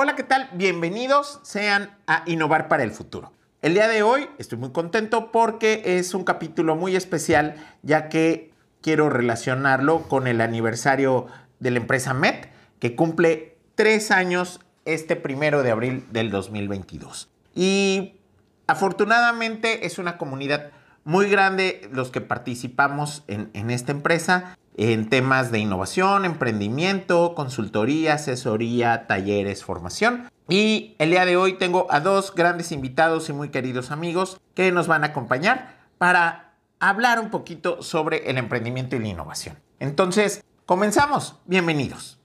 Hola, ¿qué tal? Bienvenidos sean a Innovar para el Futuro. El día de hoy estoy muy contento porque es un capítulo muy especial ya que quiero relacionarlo con el aniversario de la empresa MET que cumple tres años este primero de abril del 2022. Y afortunadamente es una comunidad muy grande los que participamos en, en esta empresa en temas de innovación, emprendimiento, consultoría, asesoría, talleres, formación. Y el día de hoy tengo a dos grandes invitados y muy queridos amigos que nos van a acompañar para hablar un poquito sobre el emprendimiento y la innovación. Entonces, comenzamos. Bienvenidos.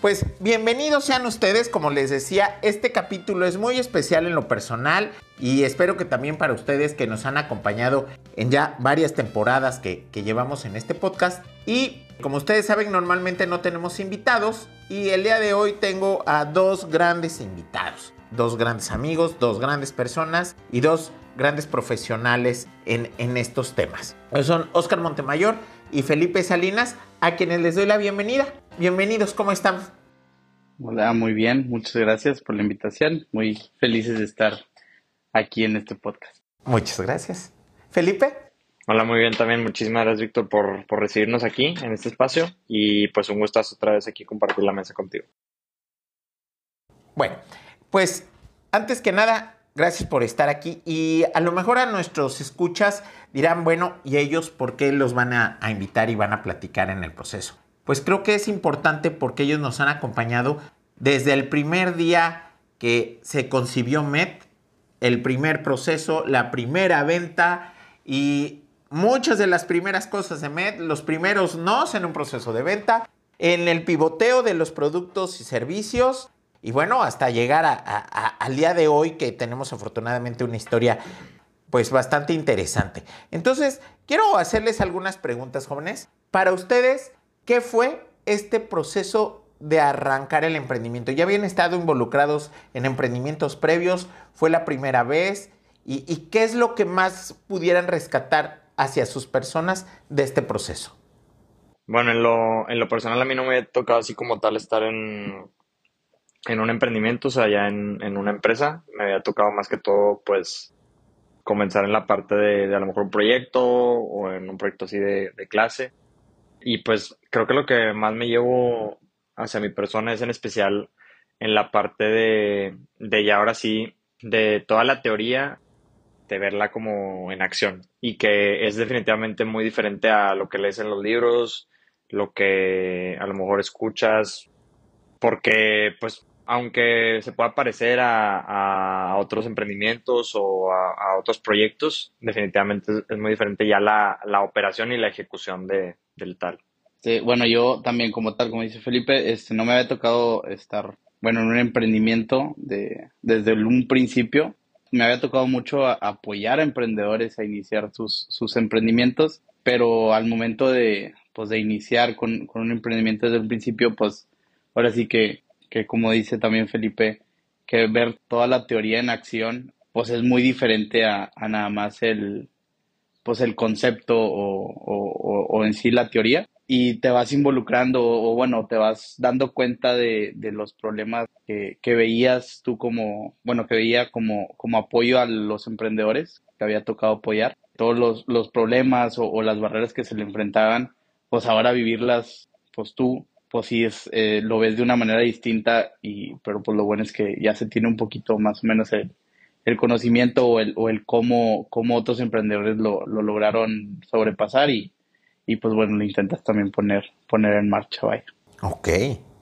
Pues bienvenidos sean ustedes, como les decía, este capítulo es muy especial en lo personal y espero que también para ustedes que nos han acompañado en ya varias temporadas que, llevamos en este podcast. Y como ustedes saben, normalmente no tenemos invitados y el día de hoy tengo a dos grandes invitados, dos grandes amigos, dos grandes personas y dos grandes profesionales en, en estos temas. Son Oscar Montemayor y Felipe Salinas, a quienes les doy la bienvenida. Bienvenidos, ¿cómo están? Hola, muy bien. Muchas gracias por la invitación. Muy felices de estar aquí en este podcast. Muchas gracias. Felipe. Hola, muy bien también. Muchísimas gracias, Víctor, por, por recibirnos aquí en este espacio y pues un gustazo otra vez aquí compartir la mesa contigo. Bueno, pues antes que nada, gracias por estar aquí y a lo mejor a nuestros escuchas dirán, bueno, ¿y ellos por qué los van a, a invitar y van a platicar en el proceso? Pues creo que es importante porque ellos nos han acompañado desde el primer día que se concibió MET, el primer proceso, la primera venta y muchas de las primeras cosas de MET, los primeros no en un proceso de venta, en el pivoteo de los productos y servicios y bueno, hasta llegar al día de hoy que tenemos afortunadamente una historia pues bastante interesante. Entonces, quiero hacerles algunas preguntas, jóvenes. Para ustedes, ¿Qué fue este proceso de arrancar el emprendimiento? ¿Ya habían estado involucrados en emprendimientos previos? ¿Fue la primera vez? ¿Y, qué es lo que más pudieran rescatar hacia sus personas de este proceso? Bueno, en lo, personal a mí no me ha tocado así como tal estar en, en un emprendimiento, o sea, ya en, una empresa. Me había tocado más que todo, pues, comenzar en la parte de, a lo mejor un proyecto o en un proyecto así de clase. Y pues creo que lo que más me llevo hacia mi persona es en especial en la parte de, de ya ahora sí, de toda la teoría, de verla como en acción y que es definitivamente muy diferente a lo que lees en los libros, lo que a lo mejor escuchas, porque pues aunque se pueda parecer a, a otros emprendimientos o a, otros proyectos, definitivamente es, muy diferente ya la, la operación y la ejecución de, del tal. Sí, bueno, yo también como tal, como dice Felipe, este, no me había tocado estar, bueno, en un emprendimiento de, desde un principio. Me había tocado mucho apoyar a emprendedores a iniciar sus, sus emprendimientos, pero al momento de, pues, de iniciar con, con un emprendimiento desde el principio, pues ahora sí que, que como dice también Felipe, que ver toda la teoría en acción, pues es muy diferente a, a nada más el, pues el concepto o, en sí la teoría. Y te vas involucrando o, bueno, te vas dando cuenta de, los problemas que, veías tú como, bueno, que veía como, como apoyo a los emprendedores que había tocado apoyar, todos los, problemas o, las barreras que se le enfrentaban, pues ahora vivirlas, pues tú, pues sí, es, eh, lo ves de una manera distinta, y, pero pues lo bueno es que ya se tiene un poquito más o menos el, el conocimiento o el, o el cómo, cómo otros emprendedores lo, lo lograron sobrepasar y, y, pues bueno, lo intentas también poner, poner en marcha, vaya. Ok,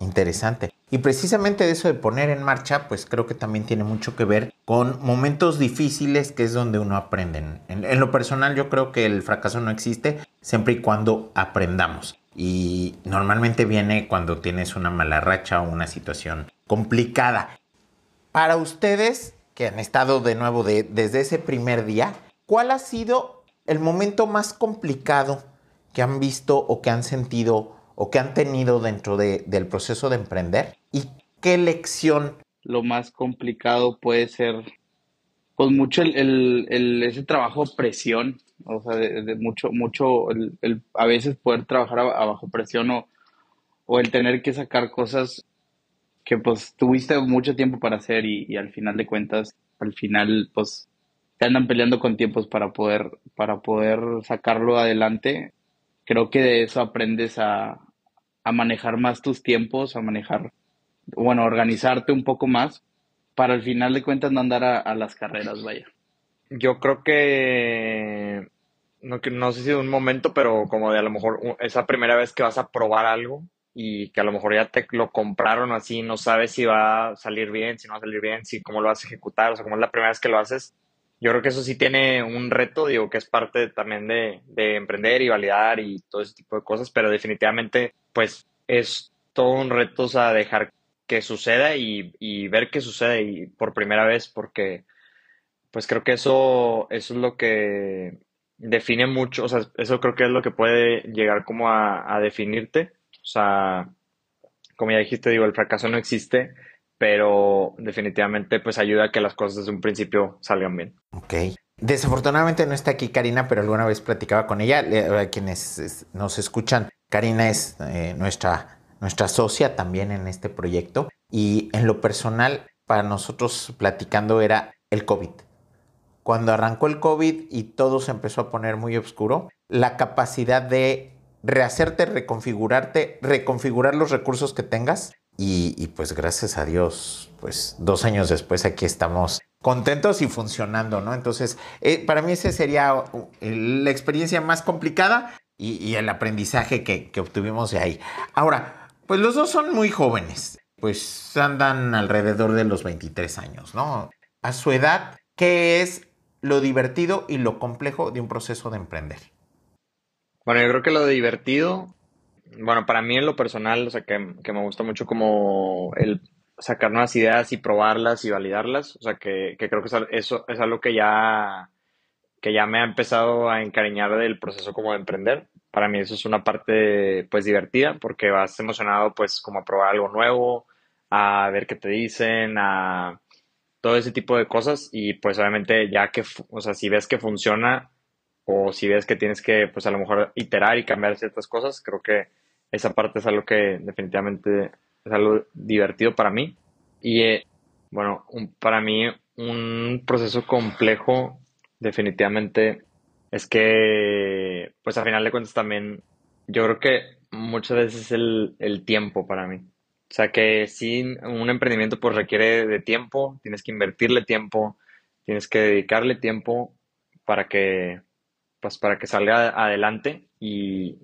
interesante. Y precisamente de eso de poner en marcha, pues creo que también tiene mucho que ver con momentos difíciles, que es donde uno aprende. En, en, lo personal yo creo que el fracaso no existe siempre y cuando aprendamos. Y normalmente viene cuando tienes una mala racha o una situación complicada. Para ustedes, que han estado de nuevo desde ese primer día, ¿cuál ha sido el momento más complicado que han visto o que han sentido o que han tenido dentro del proceso de emprender? ¿Y qué lección? Lo más complicado puede ser, pues mucho el, el, ese trabajo presión, o sea, de, mucho, mucho, el, a veces poder trabajar a, bajo presión o, o el tener que sacar cosas que pues tuviste mucho tiempo para hacer y, y, al final de cuentas, al final pues te andan peleando con tiempos para poder, para poder sacarlo adelante. Creo que de eso aprendes a, a manejar más tus tiempos, a manejar, bueno, organizarte un poco más para al final de cuentas no andar a, las carreras, vaya. Yo creo que no, no sé si de un momento, pero como de a lo mejor esa primera vez que vas a probar algo y que a lo mejor ya te lo compraron así, no sabes si va a salir bien, si no va a salir bien, si cómo lo vas a ejecutar, o sea, como es la primera vez que lo haces, yo creo que eso sí tiene un reto, digo que es parte también de, de, emprender y validar y todo ese tipo de cosas, pero definitivamente pues es todo un reto, o sea, dejar que suceda y, ver qué sucede y por primera vez porque pues creo que eso, es lo que define mucho, o sea, eso creo que es lo que puede llegar como a definirte, o sea, como ya dijiste, digo, el fracaso no existe, pero definitivamente pues ayuda a que las cosas desde un principio salgan bien. Ok. Desafortunadamente no está aquí Karina, pero alguna vez platicaba con ella. Quienes nos escuchan, Karina es eh, nuestra, nuestra socia también en este proyecto y en lo personal para nosotros platicando era el COVID. Cuando arrancó el COVID y todo se empezó a poner muy oscuro, la capacidad de rehacerte, reconfigurarte, reconfigurar los recursos que tengas y, pues gracias a Dios, pues dos años después aquí estamos contentos y funcionando, ¿no? Entonces, eh, para mí esa sería uh, la experiencia más complicada y, el aprendizaje que, que, obtuvimos de ahí. Ahora, pues los dos son muy jóvenes, pues andan alrededor de los 23 años, ¿no? A su edad, ¿qué es lo divertido y lo complejo de un proceso de emprender? Bueno, yo creo que lo divertido bueno, para mí en lo personal, o sea, que, me gusta mucho como el sacar nuevas ideas y probarlas y validarlas, o sea, que, creo que eso es algo que ya, que ya me ha empezado a encariñar del proceso como de emprender. Para mí eso es una parte, pues, divertida, porque vas emocionado, pues, como a probar algo nuevo, a ver qué te dicen, a todo ese tipo de cosas y pues obviamente ya que, o sea, si ves que funciona o si ves que tienes que, pues a lo mejor iterar y cambiar ciertas cosas, creo que esa parte es algo que definitivamente es algo divertido para mí. Y eh, bueno, para mí un proceso complejo definitivamente es que, pues a final de cuentas también, yo creo que muchas veces es el, el tiempo para mí. O sea que si un emprendimiento pues requiere de tiempo, tienes que invertirle tiempo, tienes que dedicarle tiempo para que, pues para que salga adelante y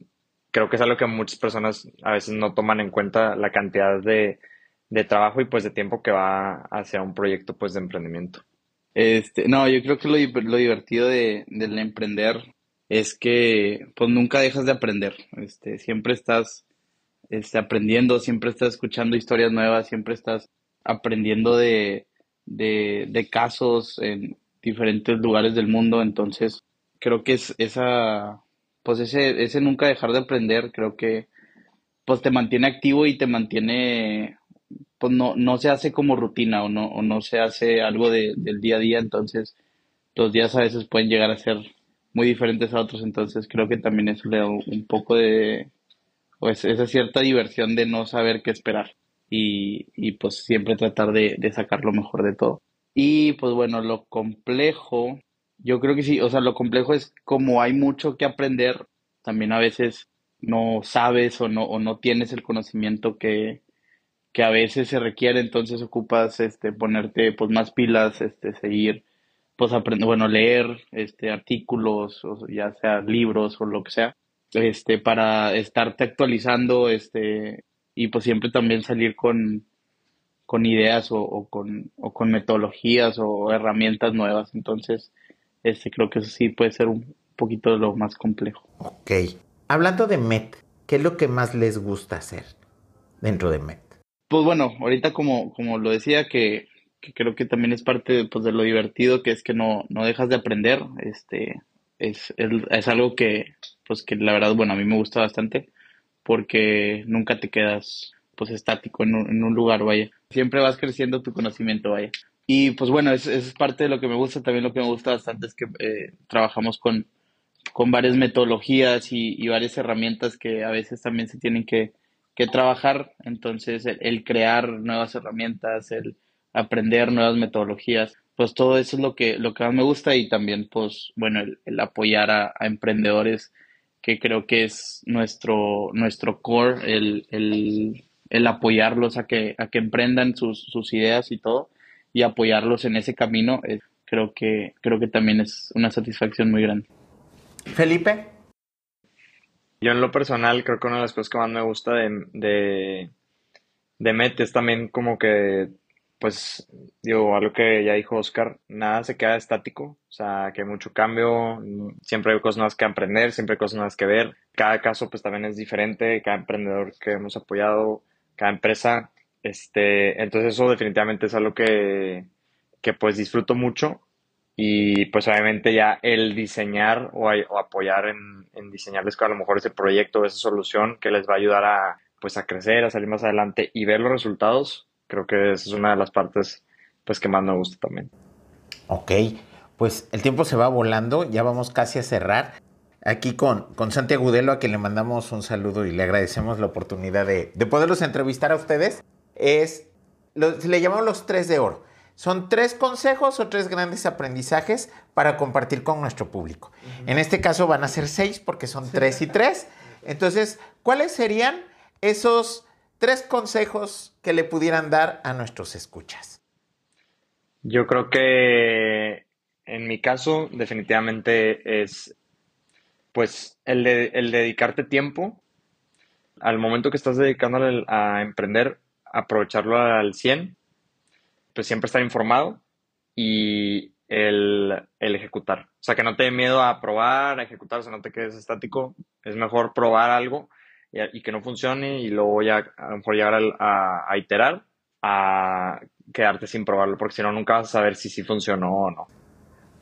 creo que es algo que muchas personas a veces no toman en cuenta la cantidad de, trabajo y pues de tiempo que va hacia un proyecto pues de emprendimiento. Este, no, yo creo que lo, lo divertido de, del emprender es que pues nunca dejas de aprender. Este, siempre estás este, aprendiendo, siempre estás escuchando historias nuevas, siempre estás aprendiendo de, de, de casos en diferentes lugares del mundo. Entonces, creo que es esa pues ese, ese nunca dejar de aprender, creo que pues te mantiene activo y te mantiene, pues no, no se hace como rutina o no, o no se hace algo de, del día a día, entonces los días a veces pueden llegar a ser muy diferentes a otros, entonces creo que también eso le da un poco de, pues esa cierta diversión de no saber qué esperar y, y pues siempre tratar de, de sacar lo mejor de todo. Y pues bueno, lo complejo, yo creo que sí, o sea, lo complejo es como hay mucho que aprender, también a veces no sabes o no, o no tienes el conocimiento que, que a veces se requiere, entonces ocupas este ponerte pues más pilas, este seguir pues aprender, bueno, leer este artículos o ya sea libros o lo que sea, este para estarte actualizando este y pues siempre también salir con con ideas o, o con o con metodologías o herramientas nuevas, entonces este, creo que eso sí puede ser un poquito lo más complejo. Ok. Hablando de MET, ¿qué es lo que más les gusta hacer dentro de MET? Pues bueno, ahorita como, como lo decía, que, creo que también es parte pues, de lo divertido, que es que no, no dejas de aprender. Este, es, es, algo que, pues que la verdad, bueno, a mí me gusta bastante porque nunca te quedas pues estático en un, en un lugar, vaya. Siempre vas creciendo tu conocimiento, vaya. Y pues bueno, es, es parte de lo que me gusta. También lo que me gusta bastante es que eh, trabajamos con, con varias metodologías y, y, varias herramientas que a veces también se tienen que, que trabajar. Entonces, el, el, crear nuevas herramientas, el aprender nuevas metodologías, pues todo eso es lo que, lo que más me gusta y también, pues, bueno, el, apoyar a, emprendedores, que creo que es nuestro, nuestro core, el, el, el apoyarlos a que, a que emprendan sus, sus ideas y todo y apoyarlos en ese camino, eh, creo, que, creo que también es una satisfacción muy grande. Felipe. Yo en lo personal creo que una de las cosas que más me gusta de, de, de Met es también como que, pues, digo, algo que ya dijo Oscar, nada se queda estático, o sea, que hay mucho cambio, siempre hay cosas nuevas que aprender, siempre hay cosas nuevas que ver, cada caso pues también es diferente, cada emprendedor que hemos apoyado, cada empresa este, entonces eso definitivamente es algo que, que pues disfruto mucho y pues obviamente ya el diseñar o, o apoyar en, en, diseñarles a lo mejor ese proyecto, esa solución que les va a ayudar a pues a crecer, a salir más adelante y ver los resultados, creo que esa es una de las partes pues que más me gusta también. Ok, pues el tiempo se va volando, ya vamos casi a cerrar. Aquí con, con Santi Agudelo, a quien le mandamos un saludo y le agradecemos la oportunidad de, de poderlos entrevistar a ustedes es, lo, le llamamos los tres de oro. Son tres consejos o tres grandes aprendizajes para compartir con nuestro público. Uh -huh. En este caso van a ser seis porque son tres y tres. Entonces, ¿cuáles serían esos tres consejos que le pudieran dar a nuestros escuchas? Yo creo que en mi caso definitivamente es pues el, de, el dedicarte tiempo al momento que estás dedicándole a emprender aprovecharlo al 100, pues siempre estar informado y el, el, ejecutar. O sea, que no te dé miedo a probar, a ejecutar, o sea, no te quedes estático. Es mejor probar algo y, y que no funcione y luego ya a lo mejor llegar a, a, a, iterar a quedarte sin probarlo, porque si no, nunca vas a saber si sí funcionó o no.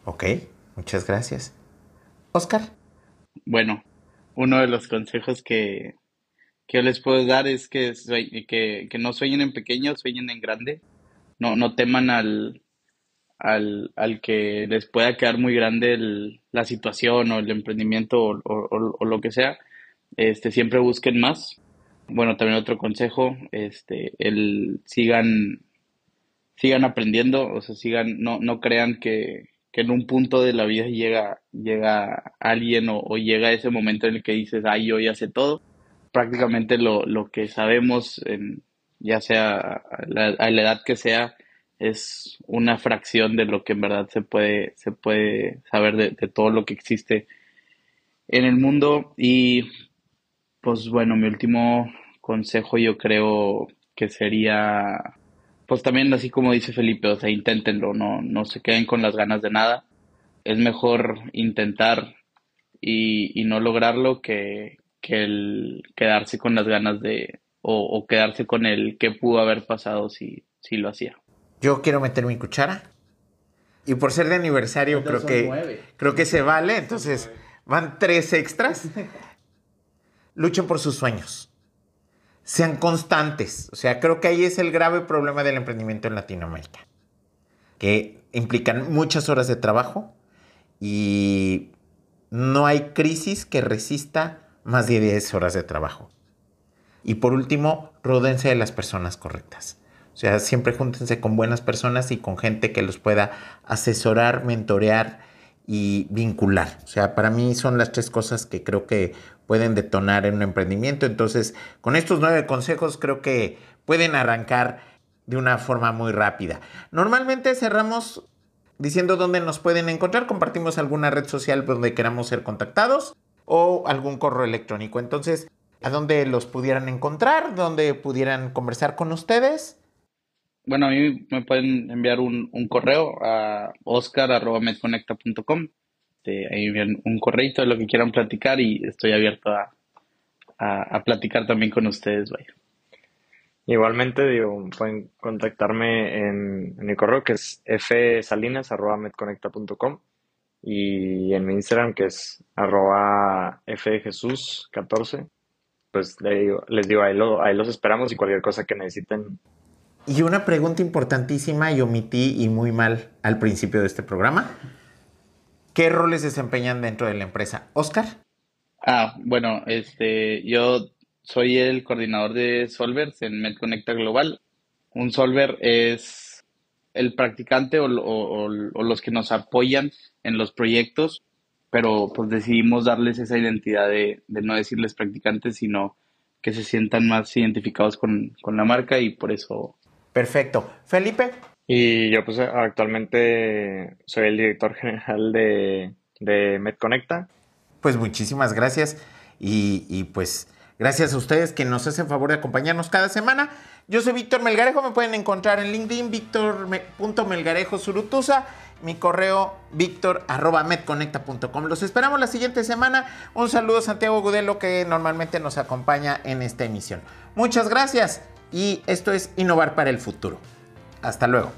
Ok, muchas gracias. Oscar. Bueno, uno de los consejos que, que les puedo dar es que, que, que, no sueñen en pequeño, sueñen en grande. No, no teman al, al, al que les pueda quedar muy grande el, la situación o el emprendimiento o, o, lo que sea. Este, siempre busquen más. Bueno, también otro consejo, este, el sigan, sigan aprendiendo, o sea, sigan, no, no crean que, que en un punto de la vida llega, llega alguien o, o llega ese momento en el que dices, ay, yo ya sé todo prácticamente lo, lo que sabemos, en, ya sea a la, edad que sea, es una fracción de lo que en verdad se puede, se puede saber de, de, todo lo que existe en el mundo. Y pues bueno, mi último consejo yo creo que sería, pues también así como dice Felipe, o sea, inténtenlo, no, no se queden con las ganas de nada. Es mejor intentar y, y no lograrlo que, que el quedarse con las ganas de o, o quedarse con el que pudo haber pasado si, si lo hacía. Yo quiero meter mi cuchara. Y por ser de aniversario entonces creo que nueve. creo que se vale, entonces van tres extras. Luchen por sus sueños. Sean constantes. O sea, creo que ahí es el grave problema del emprendimiento en Latinoamérica. Que implican muchas horas de trabajo y no hay crisis que resista más de 10 horas de trabajo. Y por último, ródense de las personas correctas. O sea, siempre júntense con buenas personas y con gente que los pueda asesorar, mentorear y vincular. O sea, para mí son las tres cosas que creo que pueden detonar en un emprendimiento. Entonces, con estos nueve consejos creo que pueden arrancar de una forma muy rápida. Normalmente cerramos diciendo dónde nos pueden encontrar. Compartimos alguna red social donde queramos ser contactados o algún correo electrónico. Entonces, ¿a dónde los pudieran encontrar? ¿Dónde pudieran conversar con ustedes? Bueno, a mí me pueden enviar un, un correo a oscar.medconecta.com. Ahí envían un correo de lo que quieran platicar y estoy abierto a, a, a platicar también con ustedes. Vaya. Igualmente, digo, pueden contactarme en, en mi correo que es fsalinas.medconecta.com y en mi Instagram que es arroba fjesus14 pues les digo, ahí, ahí los esperamos y cualquier cosa que necesiten. Y una pregunta importantísima y omití y muy mal al principio de este programa. ¿Qué roles desempeñan dentro de la empresa? Oscar. Ah, bueno, este, yo soy el coordinador de Solvers en MedConnecta Global. Un Solver es el practicante o, los que nos apoyan en los proyectos, pero pues decidimos darles esa identidad de, no decirles practicantes, sino que se sientan más identificados con, la marca y por eso. Perfecto. Felipe. Y yo pues actualmente soy el director general de, de MedConnecta. Pues muchísimas gracias y, y pues Gracias a ustedes que nos hacen favor de acompañarnos cada semana. Yo soy Víctor Melgarejo, me pueden encontrar en LinkedIn, víctor.melgarejo surutusa, mi correo victor.medconecta.com. Los esperamos la siguiente semana. Un saludo a Santiago Gudelo que normalmente nos acompaña en esta emisión. Muchas gracias y esto es Innovar para el Futuro. Hasta luego.